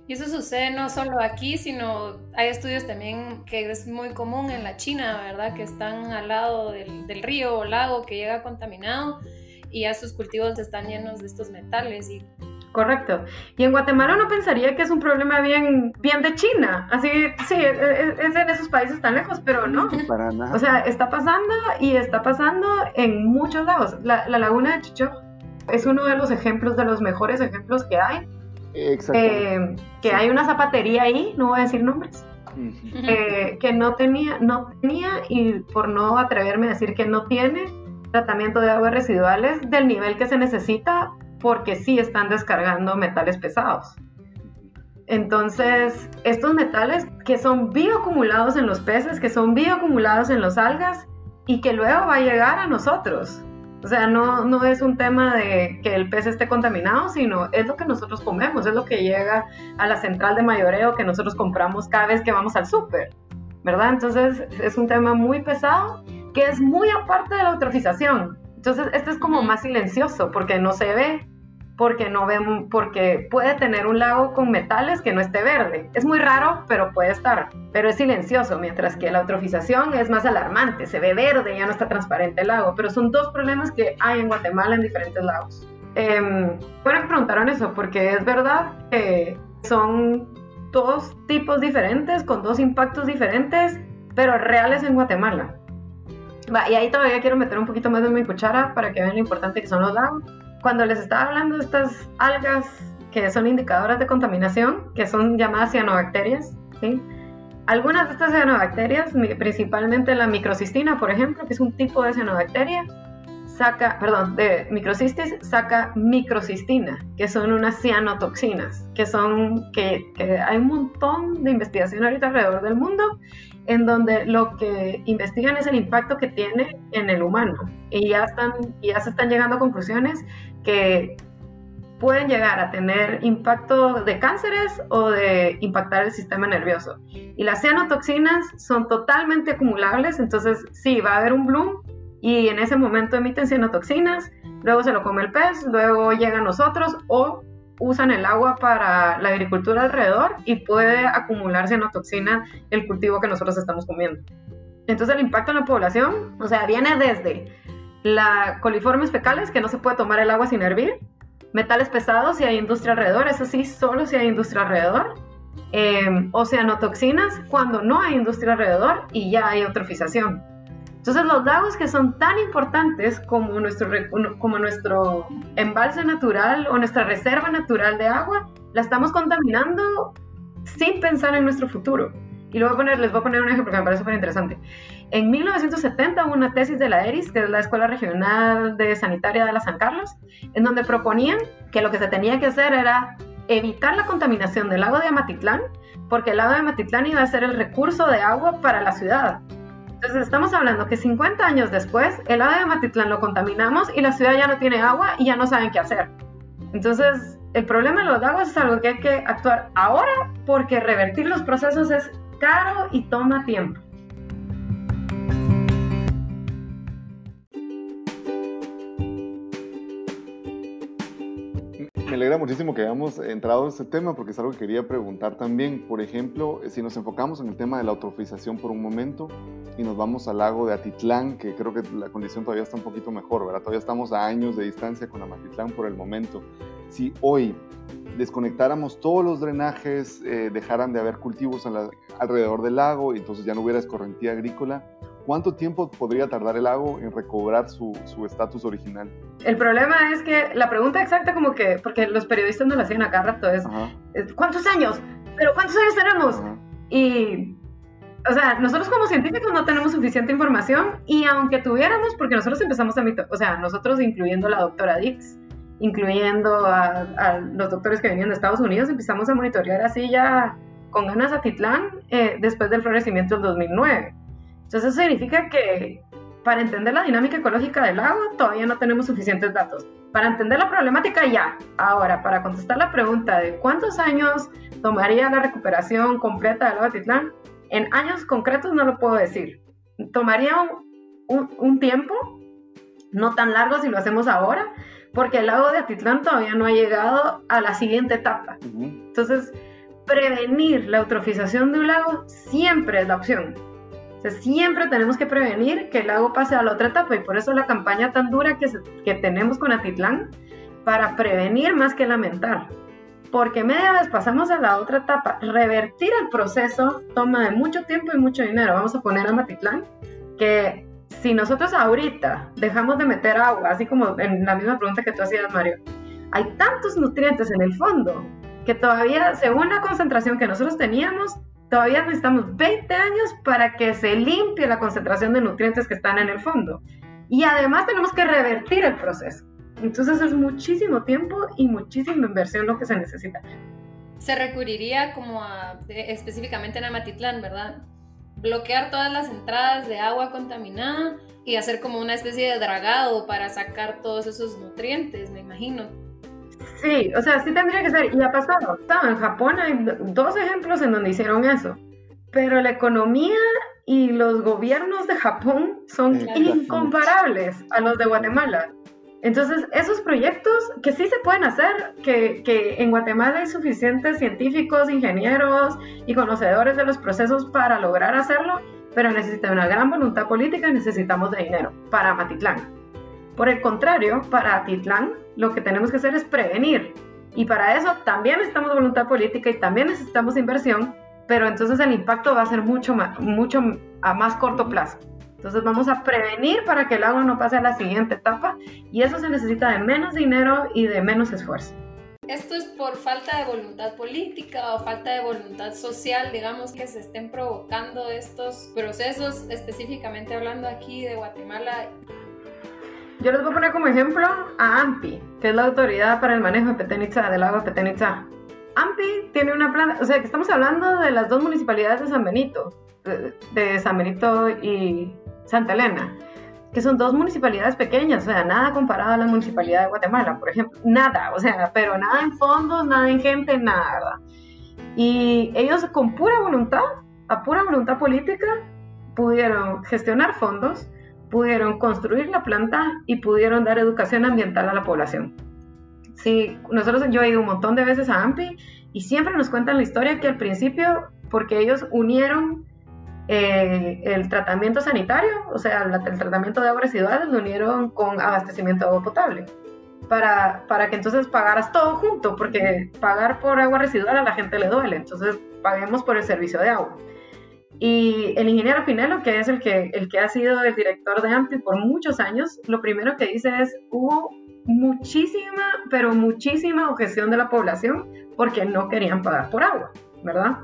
Y eso sucede no solo aquí, sino hay estudios también que es muy común en la China, ¿verdad? Que están al lado del, del río o lago que llega contaminado y ya sus cultivos están llenos de estos metales y Correcto. Y en Guatemala uno pensaría que es un problema bien, bien de China. Así, sí, e, e, es, en esos países tan lejos, pero no. Para nada. O sea, está pasando y está pasando en muchos lados. La, laguna de Chicho es uno de los ejemplos, de los mejores ejemplos que hay. Exacto. que hay una zapatería ahí, no voy a decir nombres, eh, que no tenía, no tenía, y por no atreverme a decir que no tiene, tratamiento de aguas residuales del nivel que se necesita porque sí están descargando metales pesados. Entonces, estos metales que son bioacumulados en los peces, que son bioacumulados en los algas y que luego va a llegar a nosotros. O sea, no, no es un tema de que el pez esté contaminado, sino es lo que nosotros comemos, es lo que llega a la central de mayoreo que nosotros compramos cada vez que vamos al súper, ¿verdad? Entonces es un tema muy pesado que es muy aparte de la eutrofización. Entonces este es como más silencioso porque no se ve, porque no ven, porque puede tener un lago con metales que no esté verde. Es muy raro, pero puede estar, pero es silencioso, mientras que la eutrofización es más alarmante, se ve verde, ya no está transparente el lago, pero son dos problemas que hay en Guatemala en diferentes lagos. Eh, bueno que preguntaron eso, porque es verdad que son dos tipos diferentes, con dos impactos diferentes, pero reales en Guatemala. Va, y ahí todavía quiero meter un poquito más de mi cuchara para que vean lo importante que son los lagos cuando les estaba hablando de estas algas que son indicadoras de contaminación, que son llamadas cianobacterias, ¿sí? Algunas de estas cianobacterias, principalmente la microcistina, por ejemplo, que es un tipo de cianobacteria, saca, perdón, de microcistis saca microcistina, que son unas cianotoxinas, que son, que, que, hay un montón de investigación ahorita alrededor del mundo en donde lo que investigan es el impacto que tiene en el humano y ya, están, ya se están llegando a conclusiones que pueden llegar a tener impacto de cánceres o de impactar el sistema nervioso. Y las cianotoxinas son totalmente acumulables, entonces sí, va a haber un bloom y en ese momento emiten cianotoxinas, luego se lo come el pez, luego llega a nosotros o usan el agua para la agricultura alrededor y puede acumular cianotoxina el cultivo que nosotros estamos comiendo. Entonces el impacto en la población, o sea, viene desde la coliformes fecales, que no se puede tomar el agua sin hervir, metales pesados si hay industria alrededor, eso sí, solo si hay industria alrededor, eh, oceanotoxinas cuando no hay industria alrededor y ya hay eutrofización. Entonces los lagos que son tan importantes como nuestro, como nuestro embalse natural o nuestra reserva natural de agua, la estamos contaminando sin pensar en nuestro futuro. Y voy a poner, les voy a poner un ejemplo que me parece súper interesante. En 1970 hubo una tesis de la ERIS, que es la Escuela Regional de Sanitaria de la San Carlos, en donde proponían que lo que se tenía que hacer era evitar la contaminación del lago de Amatitlán, porque el lago de Amatitlán iba a ser el recurso de agua para la ciudad. Entonces estamos hablando que 50 años después, el lago de Amatitlán lo contaminamos y la ciudad ya no tiene agua y ya no saben qué hacer. Entonces, el problema de los lagos es algo que hay que actuar ahora porque revertir los procesos es caro y toma tiempo. Alegra muchísimo que hayamos entrado en este tema porque es algo que quería preguntar también. Por ejemplo, si nos enfocamos en el tema de la eutrofización por un momento y nos vamos al lago de Atitlán, que creo que la condición todavía está un poquito mejor, ¿verdad? Todavía estamos a años de distancia con Amatitlán por el momento. Si hoy desconectáramos todos los drenajes, eh, dejaran de haber cultivos alrededor del lago y entonces ya no hubiera escorrentía agrícola, ¿cuánto tiempo podría tardar el lago en recobrar su estatus original? El problema es que la pregunta exacta como que, porque los periodistas no la hacían acá rato, es, ¿cuántos años? ¿Pero cuántos años tenemos? Y, o sea, nosotros como científicos no tenemos suficiente información y aunque tuviéramos, porque nosotros empezamos a, o sea, nosotros incluyendo la doctora Dix, incluyendo a, los doctores que venían de Estados Unidos, empezamos a monitorear así ya con ganas a Titlán eh, después del florecimiento del 2009. Entonces eso significa que para entender la dinámica ecológica del agua todavía no tenemos suficientes datos. Para entender la problemática ya. Ahora, para contestar la pregunta de cuántos años tomaría la recuperación completa del agua Titlán, en años concretos no lo puedo decir. Tomaría un, un tiempo, no tan largo si lo hacemos ahora, porque el lago de Atitlán todavía no ha llegado a la siguiente etapa. Entonces, prevenir la eutrofización de un lago siempre es la opción. Siempre tenemos que prevenir que el lago pase a la otra etapa y por eso la campaña tan dura que, que tenemos con Atitlán para prevenir más que lamentar. Porque media vez pasamos a la otra etapa, revertir el proceso toma mucho tiempo y mucho dinero. Vamos a poner a Matitlán, que si nosotros ahorita dejamos de meter agua, así como en la misma pregunta que tú hacías, Mario, hay tantos nutrientes en el fondo que todavía, según la concentración que nosotros teníamos, todavía necesitamos 20 años para que se limpie la concentración de nutrientes que están en el fondo. Y además tenemos que revertir el proceso. Entonces es muchísimo tiempo y muchísima inversión lo que se necesita. Se recurriría como a, específicamente en Amatitlán, ¿verdad? bloquear todas las entradas de agua contaminada y hacer como una especie de dragado para sacar todos esos nutrientes, me imagino. Sí, o sea, sí tendría que ser, y ha pasado. En Japón hay dos ejemplos en donde hicieron eso, pero la economía y los gobiernos de Japón son incomparables a los de Guatemala. Entonces, esos proyectos que sí se pueden hacer, que, que, en Guatemala hay suficientes científicos, ingenieros y conocedores de los procesos para lograr hacerlo, pero necesita una gran voluntad política y necesitamos de dinero para Matitlán. Por el contrario, para Atitlán lo que tenemos que hacer es prevenir. Y para eso también necesitamos voluntad política y también necesitamos inversión, pero entonces el impacto va a ser mucho, más, mucho a más corto plazo. Entonces vamos a prevenir para que el agua no pase a la siguiente etapa y eso se necesita de menos dinero y de menos esfuerzo. ¿Esto es por falta de voluntad política o falta de voluntad social, digamos, que se estén provocando estos procesos, específicamente hablando aquí de Guatemala? Yo les voy a poner como ejemplo a AMPI, que es la autoridad para el manejo de Petenitza, del agua Petenitza. AMPI tiene una planta, o sea, que estamos hablando de las dos municipalidades de San Benito, de, San Benito y Santa Elena, que son dos municipalidades pequeñas, o sea, nada comparado a la municipalidad de Guatemala, por ejemplo, nada, o sea, pero nada en fondos, nada en gente, nada, ¿verdad? Y ellos con pura voluntad, a pura voluntad política, pudieron gestionar fondos, pudieron construir la planta y pudieron dar educación ambiental a la población. Sí, nosotros yo he ido un montón de veces a AMPI y siempre nos cuentan la historia que al principio, porque ellos unieron eh, el tratamiento sanitario, o sea, el tratamiento de aguas residuales, lo unieron con abastecimiento de agua potable. Para, para que entonces pagaras todo junto, porque pagar por agua residual a la gente le duele, entonces paguemos por el servicio de agua. Y el ingeniero Pinelo, que es el que, el que ha sido el director de AMPI por muchos años, lo primero que dice es, hubo muchísima, pero muchísima objeción de la población porque no querían pagar por agua, ¿verdad?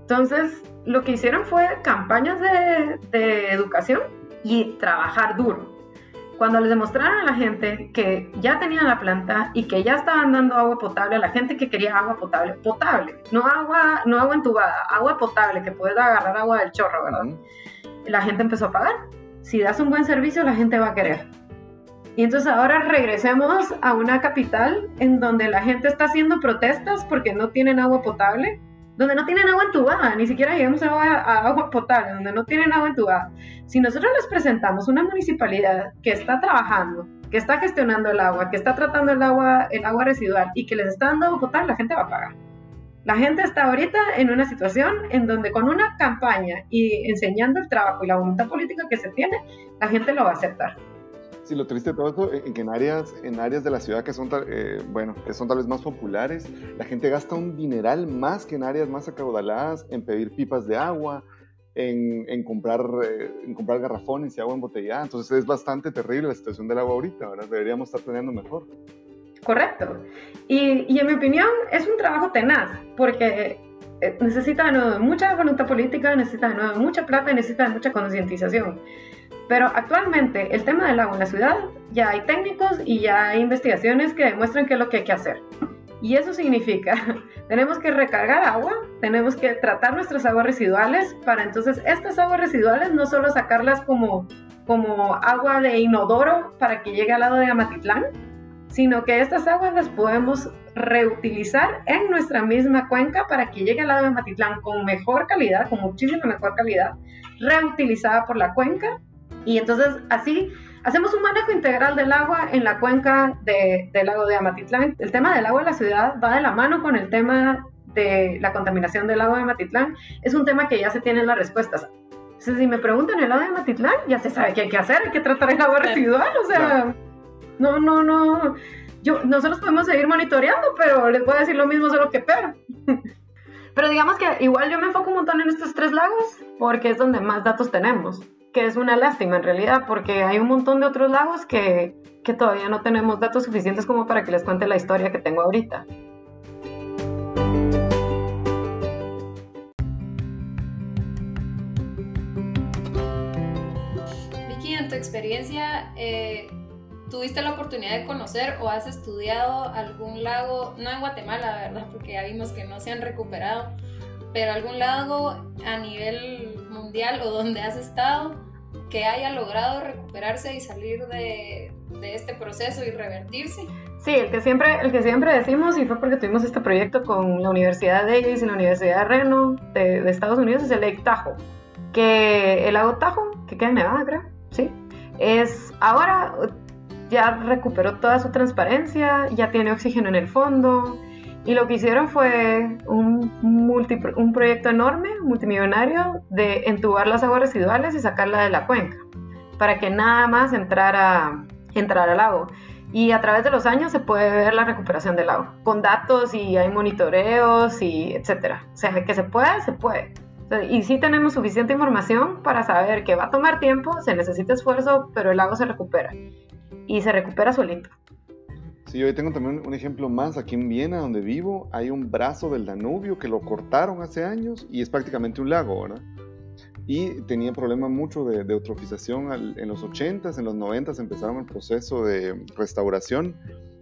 Entonces, lo que hicieron fue campañas de, de educación y trabajar duro cuando les demostraron a la gente que ya tenían la planta y que ya estaban dando agua potable a la gente que quería agua potable, potable, no agua, no agua entubada, agua potable, que puedes agarrar agua del chorro, ¿verdad? La gente empezó a pagar. Si das un buen servicio, la gente va a querer. Y entonces ahora regresemos a una capital en donde la gente está haciendo protestas porque no tienen agua potable donde no tienen agua entubada, ni siquiera llegamos a agua, potable, donde no tienen agua entubada. Si nosotros les presentamos una municipalidad que está trabajando, que está gestionando el agua, que está tratando el agua, el agua residual y que les está dando agua potable, la gente va a pagar. La gente está ahorita en una situación en donde con una campaña y enseñando el trabajo y la voluntad política que se tiene, la gente lo va a aceptar. Sí, lo triste de todo esto, en que en áreas, en áreas de la ciudad que son, eh, bueno, que son tal vez más populares, la gente gasta un dineral más que en áreas más acaudaladas en pedir pipas de agua, en, en comprar, eh, en comprar garrafones y agua embotellada. Entonces es bastante terrible la situación del agua ahorita, ¿verdad? Deberíamos estar teniendo mejor. Correcto. Y, y en mi opinión es un trabajo tenaz, porque eh, necesita de nuevo mucha voluntad política, necesita de nuevo mucha plata necesita de mucha concientización. Pero actualmente el tema del agua en la ciudad ya hay técnicos y ya hay investigaciones que demuestran qué es lo que hay que hacer. Y eso significa, tenemos que recargar agua, tenemos que tratar nuestras aguas residuales para entonces estas aguas residuales no solo sacarlas como, como agua de inodoro para que llegue al lado de Amatitlán, sino que estas aguas las podemos reutilizar en nuestra misma cuenca para que llegue al lado de Amatitlán con mejor calidad, con muchísima mejor calidad, reutilizada por la cuenca y entonces así hacemos un manejo integral del agua en la cuenca del lago de Amatitlán. El tema del agua en la ciudad va de la mano con el tema de la contaminación del lago de Amatitlán. Es un tema que ya se tienen las respuestas. Entonces, si me preguntan el lago de Amatitlán, ya se sabe qué hay que hacer, hay que tratar el agua residual, o sea, no, no, no. Yo, nosotros podemos seguir monitoreando, pero les voy a decir lo mismo, solo que peor. Pero digamos que igual yo me enfoco un montón en estos tres lagos porque es donde más datos tenemos que es una lástima en realidad, porque hay un montón de otros lagos que, que todavía no tenemos datos suficientes como para que les cuente la historia que tengo ahorita. Vicky, en tu experiencia, eh, ¿tuviste la oportunidad de conocer o has estudiado algún lago, no en Guatemala, verdad? Porque ya vimos que no se han recuperado, pero algún lago a nivel mundial o donde has estado que haya logrado recuperarse y salir de, de este proceso y revertirse? Sí, el que, siempre, el que siempre decimos, y fue porque tuvimos este proyecto con la Universidad de Davis y la Universidad de Reno de, de Estados Unidos, es el Lake. Que el lago que queda en Nevada, creo, sí, es ahora ya recuperó toda su transparencia, ya tiene oxígeno en el fondo, y lo que hicieron fue un, multi, un proyecto enorme, multimillonario, de entubar las aguas residuales y sacarla de la cuenca, para que nada más entrara, entrara al lago. Y a través de los años se puede ver la recuperación del agua, con datos y hay monitoreos y etcétera. O sea, que se puede, se puede. y sí tenemos suficiente información para saber que va a tomar tiempo, se necesita esfuerzo, pero el lago se recupera. Y se recupera solito. Sí, yo tengo también un ejemplo más. Aquí en Viena, donde vivo, hay un brazo del Danubio que lo cortaron hace años y es prácticamente un lago, ¿verdad? y tenía problemas mucho de, eutrofización en los 80s, en los 90s empezaron el proceso de restauración.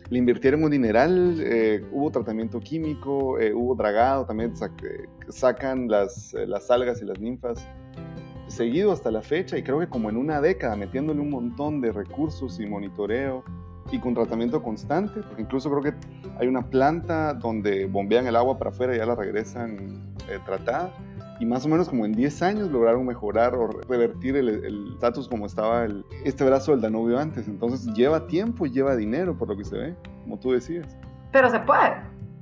Le invirtieron un dineral, eh, hubo tratamiento químico, eh, hubo dragado, también sacan las, eh, las algas y las ninfas seguido hasta la fecha y creo que como en una década metiéndole un montón de recursos y monitoreo y con tratamiento constante, porque incluso creo que hay una planta donde bombean el agua para afuera y ya la regresan tratada y más o menos como en 10 años lograron mejorar o revertir el estatus como estaba el, este brazo del Danubio antes. Entonces lleva tiempo y lleva dinero, por lo que se ve, como tú decías. Pero se puede.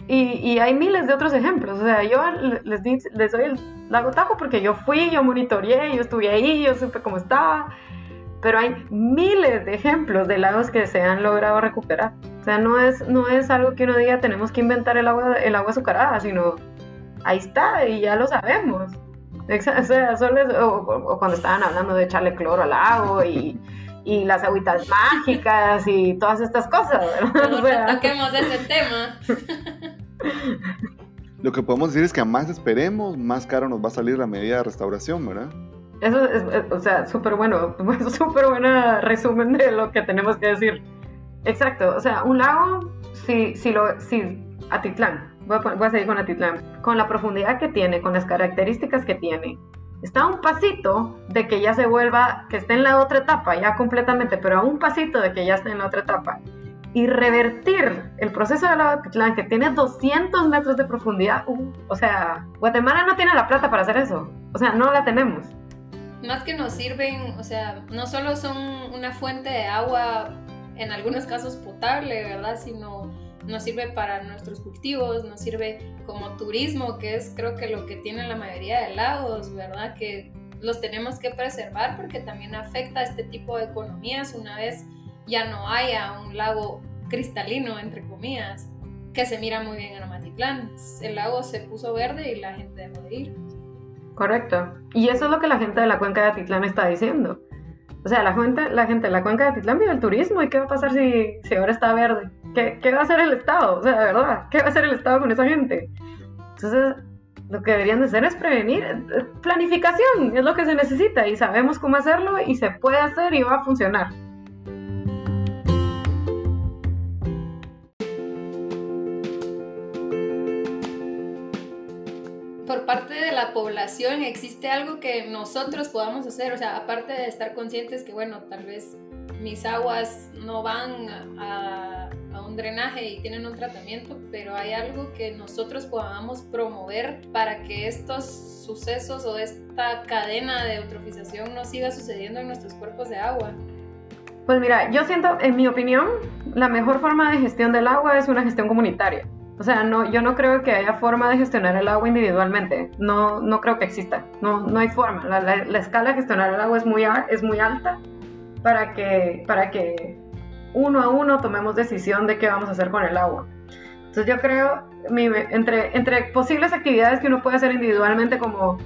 Y, y hay miles de otros ejemplos. O sea, yo les, les doy el lago Tajo porque yo fui, yo monitoreé, yo estuve ahí, yo supe cómo estaba. Pero hay miles de ejemplos de lagos que se han logrado recuperar. O sea, no es, no es algo que uno diga tenemos que inventar el agua, el agua azucarada, sino ahí está y ya lo sabemos. O sea, o, cuando estaban hablando de echarle cloro al agua y, y las agüitas mágicas y todas estas cosas. No toquemos ese tema. Lo que podemos decir es que a más esperemos, más caro nos va a salir la medida de restauración, ¿verdad? Eso es, o sea, súper bueno, súper buena resumen de lo que tenemos que decir. Exacto, o sea, un lago, si, si, lo, si Atitlán, voy a, seguir con Atitlán, con la profundidad que tiene, con las características que tiene, está a un pasito de que ya se vuelva, que esté en la otra etapa, ya completamente, pero a un pasito de que ya esté en la otra etapa. Y revertir el proceso de la Atitlán, que tiene 200 metros de profundidad, uh, o sea, Guatemala no tiene la plata para hacer eso, o sea, no la tenemos. Más que nos sirven, o sea, no solo son una fuente de agua, en algunos casos potable, ¿verdad? Sino nos sirve para nuestros cultivos, nos sirve como turismo, que es creo que lo que tienen la mayoría de lagos, ¿verdad? Que los tenemos que preservar porque también afecta a este tipo de economías una vez ya no haya un lago cristalino, entre comillas, que se mira muy bien en Amatitlán. El lago se puso verde y la gente dejó de ir. Correcto. Y eso es lo que la gente de la cuenca de Atitlán está diciendo. O sea, la gente, la gente de la cuenca de Atitlán vive el turismo y qué va a pasar si, si ahora está verde. ¿Qué, va a hacer el Estado? O sea, de verdad, ¿qué va a hacer el Estado con esa gente? Entonces, lo que deberían de hacer es prevenir. Planificación es lo que se necesita y sabemos cómo hacerlo y se puede hacer y va a funcionar. Por parte de la población, ¿existe algo que nosotros podamos hacer? O sea, aparte de estar conscientes que, bueno, tal vez mis aguas no van a, un drenaje y tienen un tratamiento, pero hay algo que nosotros podamos promover para que estos sucesos o esta cadena de eutrofización no siga sucediendo en nuestros cuerpos de agua. Pues mira, yo siento, en mi opinión, la mejor forma de gestión del agua es una gestión comunitaria. O sea, no, yo no creo que haya forma de gestionar el agua individualmente. No, no creo que exista. No, no hay forma. La, la, escala de gestionar el agua es muy, es muy alta para que, para que uno a uno tomemos decisión de qué vamos a hacer con el agua. Entonces yo creo, entre, entre posibles actividades que uno puede hacer individualmente, como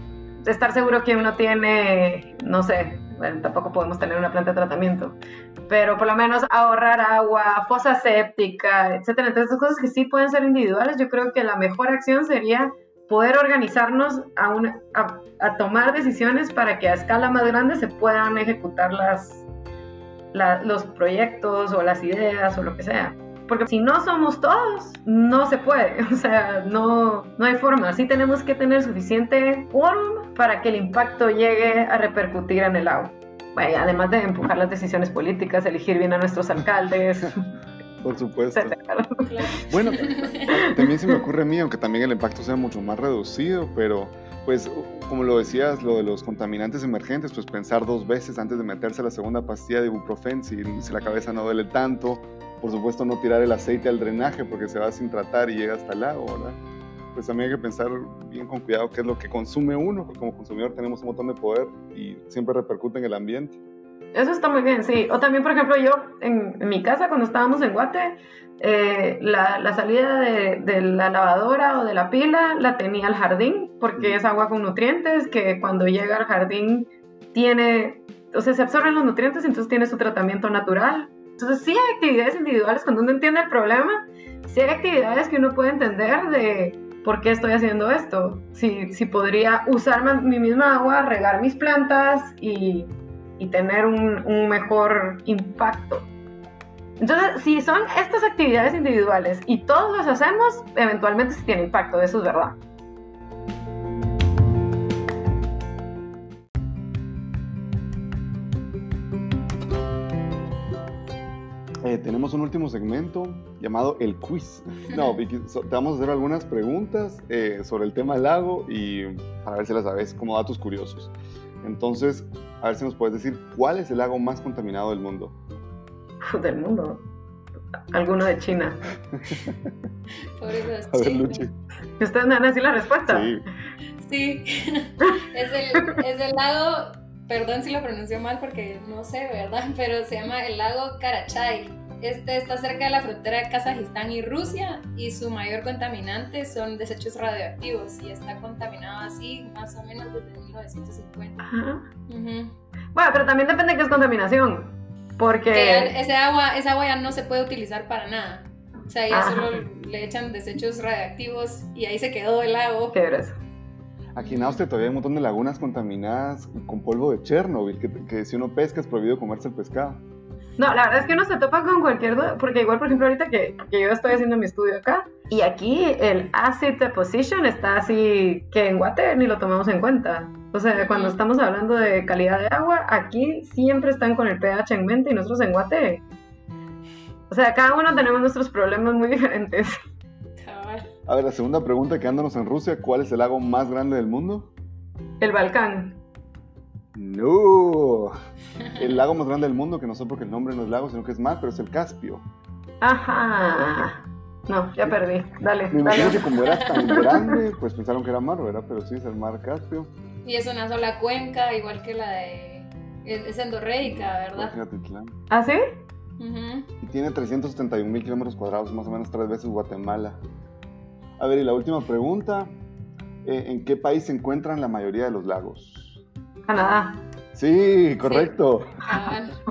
estar seguro que uno tiene, no sé, tampoco podemos tener una planta de tratamiento, pero por lo menos ahorrar agua, fosa séptica, etcétera. Entonces, cosas que sí pueden ser individuales, yo creo que la mejor acción sería poder organizarnos a, a, a tomar decisiones para que a escala más grande se puedan ejecutar las, los proyectos o las ideas o lo que sea. Porque si no somos todos, no se puede. O sea, no, no hay forma. Sí tenemos que tener suficiente quórum para que el impacto llegue a repercutir en el agua? Bueno, además de empujar las decisiones políticas, elegir bien a nuestros alcaldes. Por supuesto. Bueno, también se me ocurre a mí, aunque también el impacto sea mucho más reducido, pero pues como lo decías, lo de los contaminantes emergentes, pues pensar dos veces antes de meterse la segunda pastilla de ibuprofen si, si la cabeza no duele tanto. Por supuesto, no tirar el aceite al drenaje porque se va sin tratar y llega hasta el lago, ¿verdad? Pues también hay que pensar bien con cuidado qué es lo que consume uno, porque como consumidor tenemos un montón de poder y siempre repercute en el ambiente. Eso está muy bien, sí. O también, por ejemplo, yo en, mi casa, cuando estábamos en Guate, eh, la, la, salida de, de, la lavadora o de la pila la tenía al jardín, porque es agua con nutrientes que cuando llega al jardín tiene, o sea, se absorben los nutrientes, entonces tiene su tratamiento natural. Entonces sí hay actividades individuales cuando uno entiende el problema, sí hay actividades que uno puede entender de por qué estoy haciendo esto, si, si podría usar mi misma agua, regar mis plantas y y tener un, mejor impacto. Entonces, si son estas actividades individuales y todos las hacemos, eventualmente sí tiene impacto, eso es verdad. Eh, tenemos un último segmento llamado el quiz. No, Vicky, te vamos a hacer algunas preguntas eh, sobre el tema lago y a ver si las sabes como datos curiosos. Entonces, a ver si nos puedes decir cuál es el lago más contaminado del mundo. Del mundo. Alguno de China. A ver, Luchi. ¿Ustedes me van a decir la respuesta? Sí. Sí. es, el, es el lago, perdón si lo pronuncio mal porque no sé, ¿verdad? Pero se llama el lago Karachay este está cerca de la frontera de Kazajistán y Rusia y su mayor contaminante son desechos radioactivos y está contaminado así más o menos desde 1950. Ajá. Bueno, pero también depende de qué es contaminación, porque... ese agua, esa agua ya no se puede utilizar para nada. O sea, ya solo le echan desechos radioactivos y ahí se quedó el lago. Qué grueso. Aquí en Austria todavía hay un montón de lagunas contaminadas con polvo de Chernobyl, que, que si uno pesca es prohibido comerse el pescado. No, la verdad es que uno se topa con cualquier duda, porque igual, por ejemplo, ahorita que, yo estoy haciendo mi estudio acá, y aquí el acid deposition está así que en Guate ni lo tomamos en cuenta. O sea, cuando estamos hablando de calidad de agua, aquí siempre están con el pH en mente y nosotros en Guate. O sea, cada uno tenemos nuestros problemas muy diferentes. A ver, la segunda pregunta, quedándonos en Rusia, ¿cuál es el lago más grande del mundo? El Balcán. No. El lago más grande del mundo, que no sé porque el nombre no es lago, sino que es mar, pero es el Caspio. Ajá. No, ya perdí. Dale. Me imagino que como era tan grande, pues pensaron que era mar, ¿verdad? Pero sí, es el mar Caspio. Y es una sola cuenca, igual que la de. Es endorreica, ¿verdad? ¿Ah, sí? Y tiene 371 mil kilómetros cuadrados, más o menos tres veces Guatemala. A ver, y la última pregunta: eh, ¿en qué país se encuentran la mayoría de los lagos? Canadá. Sí, correcto.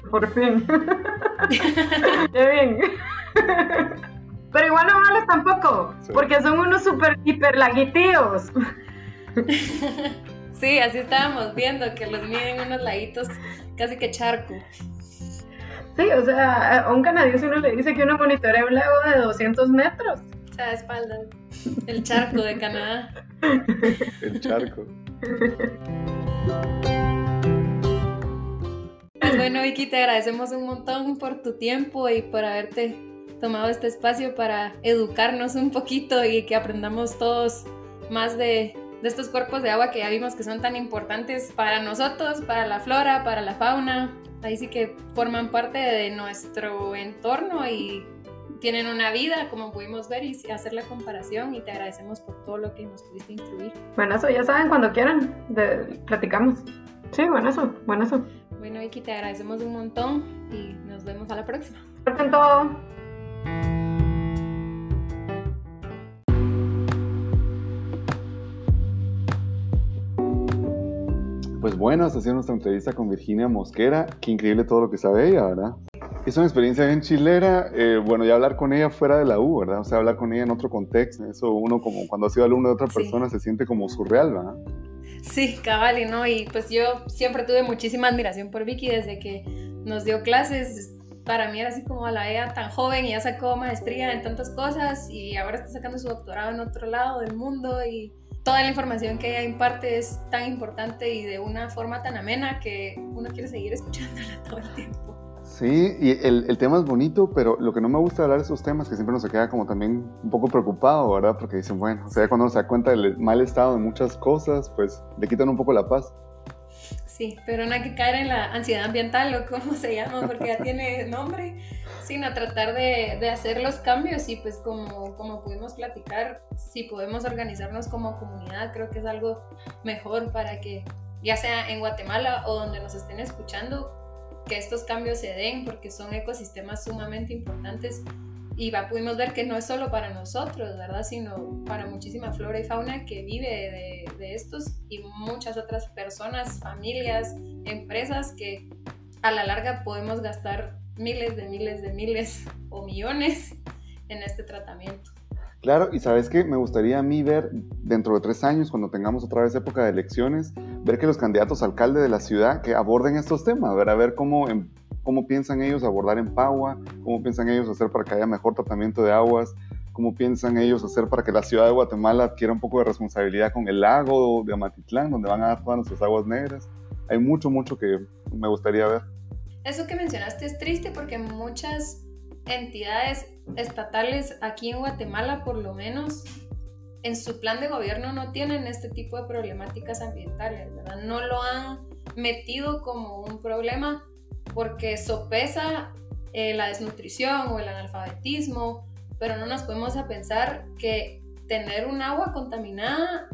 Por fin. Qué bien. Pero igual no vales tampoco, porque son unos super hiper laguitíos. Sí, así estábamos viendo que los miden unos laguitos casi que charco. Sí, o sea, a un canadiense uno le dice que uno monitorea un lago de 200 metros. O sea, espalda. El charco de Canadá. El charco. Pues bueno, Vicky, te agradecemos un montón por tu tiempo y por haberte tomado este espacio para educarnos un poquito y que aprendamos todos más de, de estos cuerpos de agua que ya vimos que son tan importantes para nosotros, para la flora, para la fauna. Ahí sí que forman parte de nuestro entorno y tienen una vida, como pudimos ver, y hacer la comparación. Y te agradecemos por todo lo que nos pudiste instruir. Bueno, eso ya saben, cuando quieran, platicamos. Sí, bueno, eso, bueno, eso. Bueno, Vicky, te agradecemos un montón y nos vemos a la próxima. todo. Pues bueno, hasta sido nuestra entrevista con Virginia Mosquera. Qué increíble todo lo que sabe ella, ¿verdad? Es una experiencia bien chilera, eh, bueno, ya hablar con ella fuera de la U, ¿verdad? O sea, hablar con ella en otro contexto, eso uno como cuando ha sido alumno de otra persona se siente como surreal, ¿verdad? Sí, cabal, y no, y pues yo siempre tuve muchísima admiración por Vicky desde que nos dio clases. Para mí era así como a la ella tan joven y ya sacó maestría en tantas cosas y ahora está sacando su doctorado en otro lado del mundo y toda la información que ella imparte es tan importante y de una forma tan amena que uno quiere seguir escuchándola todo el tiempo. Sí, y el, el, tema es bonito, pero lo que no me gusta hablar de esos temas que siempre nos queda como también un poco preocupado, ¿verdad? Porque dicen, bueno, o sea, cuando uno se da cuenta del mal estado de muchas cosas, pues le quitan un poco la paz. Sí, pero no hay que caer en la ansiedad ambiental o cómo se llama, porque ya tiene nombre, sino tratar de, de, hacer los cambios y pues como, como pudimos platicar, si podemos organizarnos como comunidad, creo que es algo mejor para que ya sea en Guatemala o donde nos estén escuchando, que estos cambios se den porque son ecosistemas sumamente importantes y va, pudimos ver que no es solo para nosotros, ¿verdad? Sino para muchísima flora y fauna que vive de, de estos y muchas otras personas, familias, empresas que a la larga podemos gastar miles de miles de miles o millones en este tratamiento. Claro, y sabes que me gustaría a mí ver dentro de tres años, cuando tengamos otra vez época de elecciones, ver que los candidatos alcalde de la ciudad que aborden estos temas, ver a ver cómo, cómo piensan ellos abordar en Pagua, cómo piensan ellos hacer para que haya mejor tratamiento de aguas, cómo piensan ellos hacer para que la ciudad de Guatemala adquiera un poco de responsabilidad con el lago de Amatitlán, donde van a dar todas nuestras aguas negras. Hay mucho, mucho que me gustaría ver. Eso que mencionaste es triste porque muchas entidades estatales aquí en Guatemala, por lo menos, en su plan de gobierno no tienen este tipo de problemáticas ambientales, ¿verdad? No lo han metido como un problema porque sopesa eh, la desnutrición o el analfabetismo, pero no nos podemos a pensar que tener un agua contaminada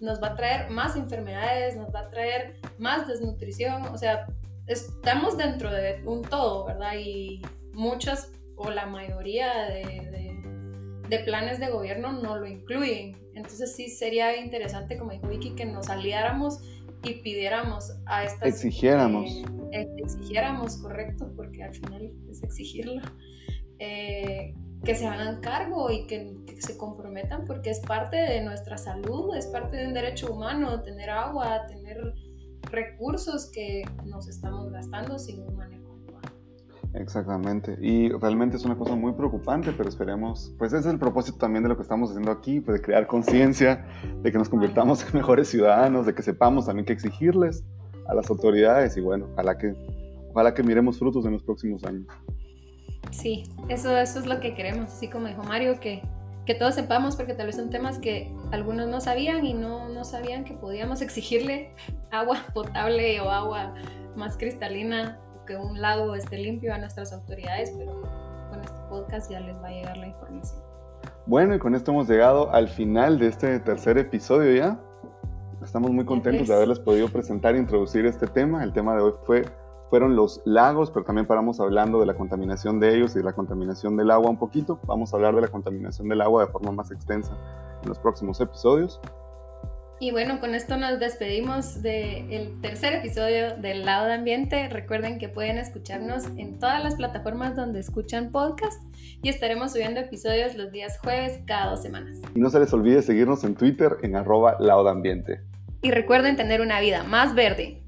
nos va a traer más enfermedades, nos va a traer más desnutrición, o sea, estamos dentro de un todo, ¿verdad? Y muchas o la mayoría de, de, planes de gobierno no lo incluyen. Entonces sí sería interesante, como dijo Vicky, que nos aliáramos y pidiéramos a estas... Exigiéramos. Eh, exigiéramos, correcto, porque al final es exigirlo. Eh, que se hagan cargo y que, que, se comprometan porque es parte de nuestra salud, es parte de un derecho humano, tener agua, tener recursos que nos estamos gastando sin un manejo Exactamente, y realmente es una cosa muy preocupante, pero esperemos, pues ese es el propósito también de lo que estamos haciendo aquí, pues de crear conciencia, de que nos convirtamos en mejores ciudadanos, de que sepamos también qué exigirles a las autoridades y bueno, ojalá que, ojalá que miremos frutos en los próximos años. Sí, eso, eso es lo que queremos, así como dijo Mario, que, que todos sepamos, porque tal vez son temas que algunos no sabían y no, no sabían que podíamos exigirle agua potable o agua más cristalina que un lago esté limpio a nuestras autoridades, pero con este podcast ya les va a llegar la información. Bueno, y con esto hemos llegado al final de este tercer episodio ya. Estamos muy contentos de haberles podido presentar e introducir este tema. El tema de hoy fue, fueron los lagos, pero también paramos hablando de la contaminación de ellos y de la contaminación del agua un poquito. Vamos a hablar de la contaminación del agua de forma más extensa en los próximos episodios. Y bueno, con esto nos despedimos del tercer episodio del Lado de Ambiente. Recuerden que pueden escucharnos en todas las plataformas donde escuchan podcast y estaremos subiendo episodios los días jueves cada dos semanas. Y no se les olvide seguirnos en Twitter en arroba Lado de Ambiente. Y recuerden tener una vida más verde.